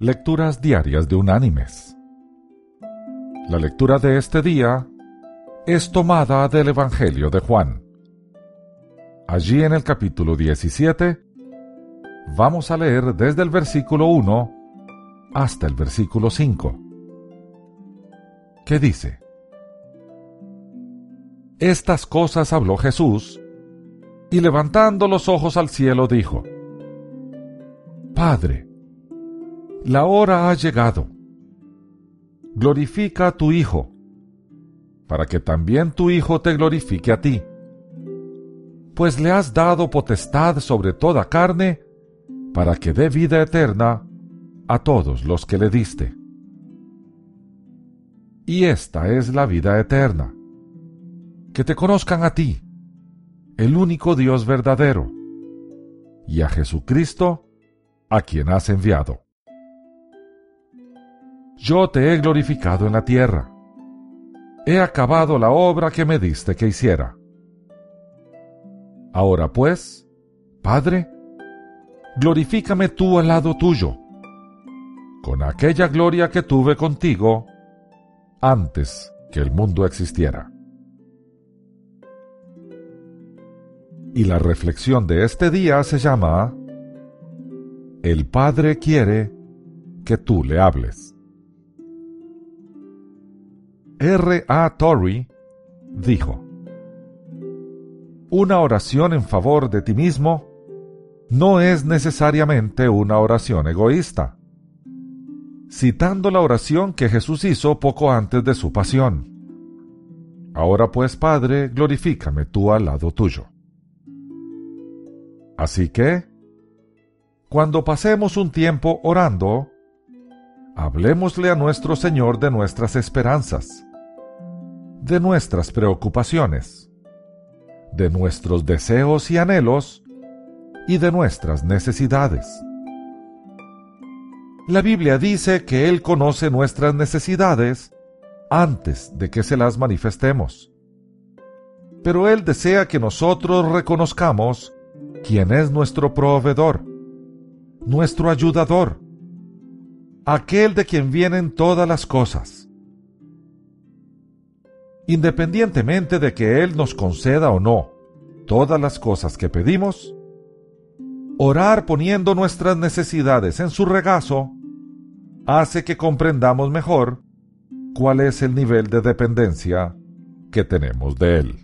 Lecturas Diarias de Unánimes. La lectura de este día es tomada del Evangelio de Juan. Allí en el capítulo 17 vamos a leer desde el versículo 1 hasta el versículo 5. ¿Qué dice? Estas cosas habló Jesús y levantando los ojos al cielo dijo, Padre, la hora ha llegado. Glorifica a tu Hijo, para que también tu Hijo te glorifique a ti. Pues le has dado potestad sobre toda carne, para que dé vida eterna a todos los que le diste. Y esta es la vida eterna, que te conozcan a ti, el único Dios verdadero, y a Jesucristo, a quien has enviado yo te he glorificado en la tierra. He acabado la obra que me diste que hiciera. Ahora pues, Padre, glorifícame tú al lado tuyo, con aquella gloria que tuve contigo antes que el mundo existiera. Y la reflexión de este día se llama El Padre quiere que tú le hables. R. A. Torrey dijo, Una oración en favor de ti mismo no es necesariamente una oración egoísta. Citando la oración que Jesús hizo poco antes de su pasión. Ahora pues, Padre, glorifícame tú al lado tuyo. Así que, cuando pasemos un tiempo orando, hablemosle a nuestro Señor de nuestras esperanzas de nuestras preocupaciones, de nuestros deseos y anhelos y de nuestras necesidades. La Biblia dice que Él conoce nuestras necesidades antes de que se las manifestemos. Pero Él desea que nosotros reconozcamos quién es nuestro proveedor, nuestro ayudador, aquel de quien vienen todas las cosas independientemente de que Él nos conceda o no todas las cosas que pedimos, orar poniendo nuestras necesidades en su regazo hace que comprendamos mejor cuál es el nivel de dependencia que tenemos de Él.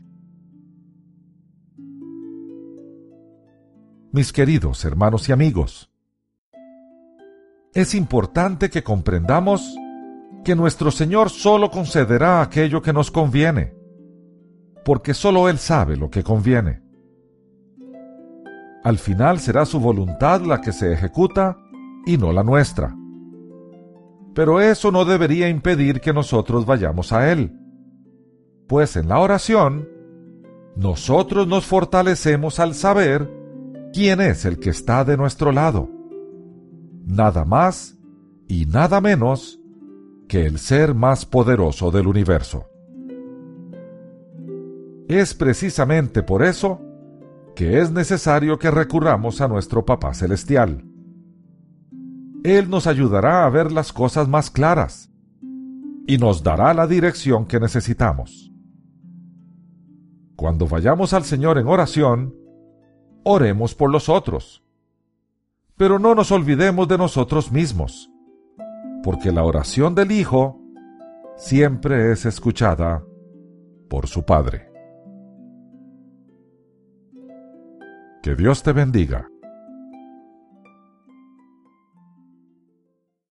Mis queridos hermanos y amigos, es importante que comprendamos que nuestro Señor solo concederá aquello que nos conviene, porque solo Él sabe lo que conviene. Al final será su voluntad la que se ejecuta y no la nuestra. Pero eso no debería impedir que nosotros vayamos a Él, pues en la oración, nosotros nos fortalecemos al saber quién es el que está de nuestro lado. Nada más y nada menos que el ser más poderoso del universo. Es precisamente por eso que es necesario que recurramos a nuestro Papá Celestial. Él nos ayudará a ver las cosas más claras y nos dará la dirección que necesitamos. Cuando vayamos al Señor en oración, oremos por los otros. Pero no nos olvidemos de nosotros mismos porque la oración del Hijo siempre es escuchada por su Padre. Que Dios te bendiga.